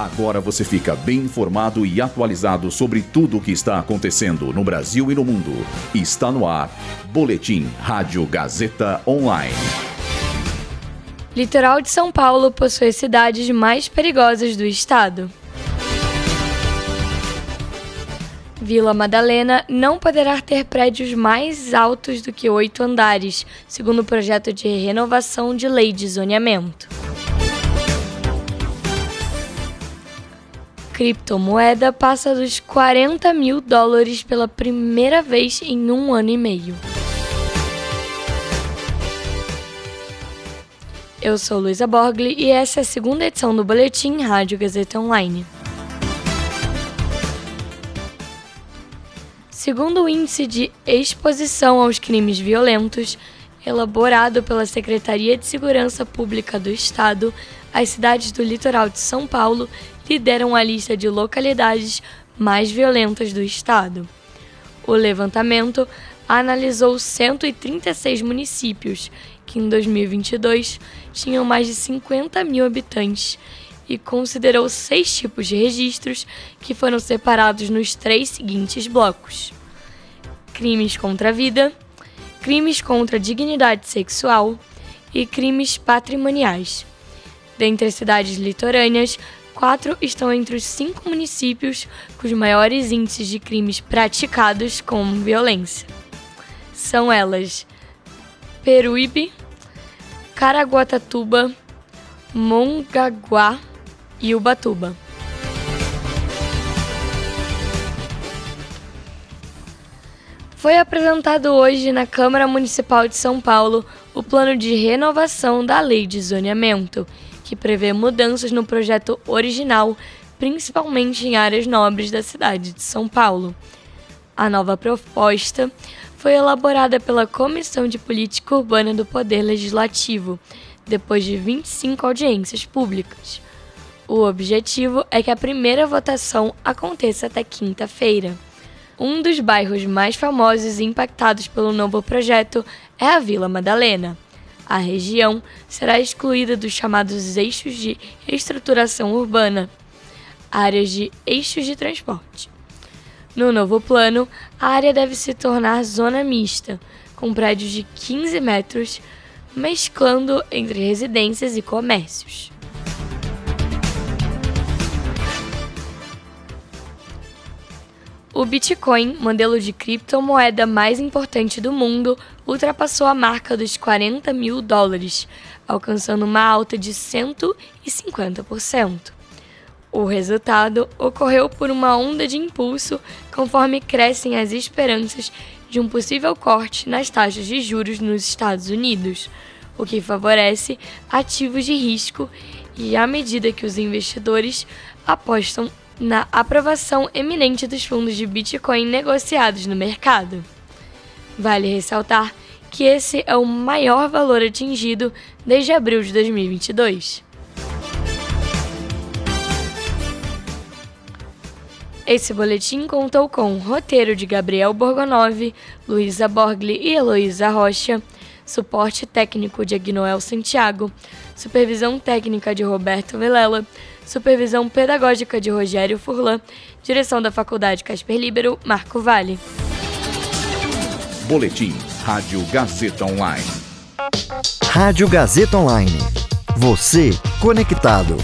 Agora você fica bem informado e atualizado sobre tudo o que está acontecendo no Brasil e no mundo. Está no ar. Boletim Rádio Gazeta Online. Litoral de São Paulo possui cidades mais perigosas do estado. Vila Madalena não poderá ter prédios mais altos do que oito andares, segundo o projeto de renovação de lei de zoneamento. Criptomoeda passa dos 40 mil dólares pela primeira vez em um ano e meio. Eu sou Luísa Borgli e essa é a segunda edição do Boletim Rádio Gazeta Online. Segundo o Índice de Exposição aos Crimes Violentos, elaborado pela Secretaria de Segurança Pública do Estado, as cidades do litoral de São Paulo lideram a lista de localidades mais violentas do estado. O levantamento analisou 136 municípios que em 2022 tinham mais de 50 mil habitantes e considerou seis tipos de registros que foram separados nos três seguintes blocos: crimes contra a vida, crimes contra a dignidade sexual e crimes patrimoniais. Dentre as cidades litorâneas, quatro estão entre os cinco municípios com os maiores índices de crimes praticados com violência. São elas Peruíbe, Caraguatatuba, Mongaguá e Ubatuba. Foi apresentado hoje na Câmara Municipal de São Paulo o plano de renovação da Lei de Zoneamento que prevê mudanças no projeto original, principalmente em áreas nobres da cidade de São Paulo. A nova proposta foi elaborada pela Comissão de Política Urbana do Poder Legislativo, depois de 25 audiências públicas. O objetivo é que a primeira votação aconteça até quinta-feira. Um dos bairros mais famosos e impactados pelo novo projeto é a Vila Madalena. A região será excluída dos chamados eixos de estruturação urbana, áreas de eixos de transporte. No novo plano, a área deve se tornar zona mista, com prédios de 15 metros, mesclando entre residências e comércios. O Bitcoin, modelo de criptomoeda mais importante do mundo, ultrapassou a marca dos 40 mil dólares, alcançando uma alta de 150%. O resultado ocorreu por uma onda de impulso conforme crescem as esperanças de um possível corte nas taxas de juros nos Estados Unidos, o que favorece ativos de risco e à medida que os investidores apostam na aprovação eminente dos fundos de Bitcoin negociados no mercado. Vale ressaltar que esse é o maior valor atingido desde abril de 2022. Esse boletim contou com roteiro de Gabriel Borgonov, Luísa Borgli e Heloísa Rocha, suporte técnico de Agnoel Santiago, supervisão técnica de Roberto Velela, supervisão pedagógica de Rogério Furlan, direção da Faculdade Casper Libero, Marco Vale. Boletim Rádio Gazeta Online. Rádio Gazeta Online. Você conectado.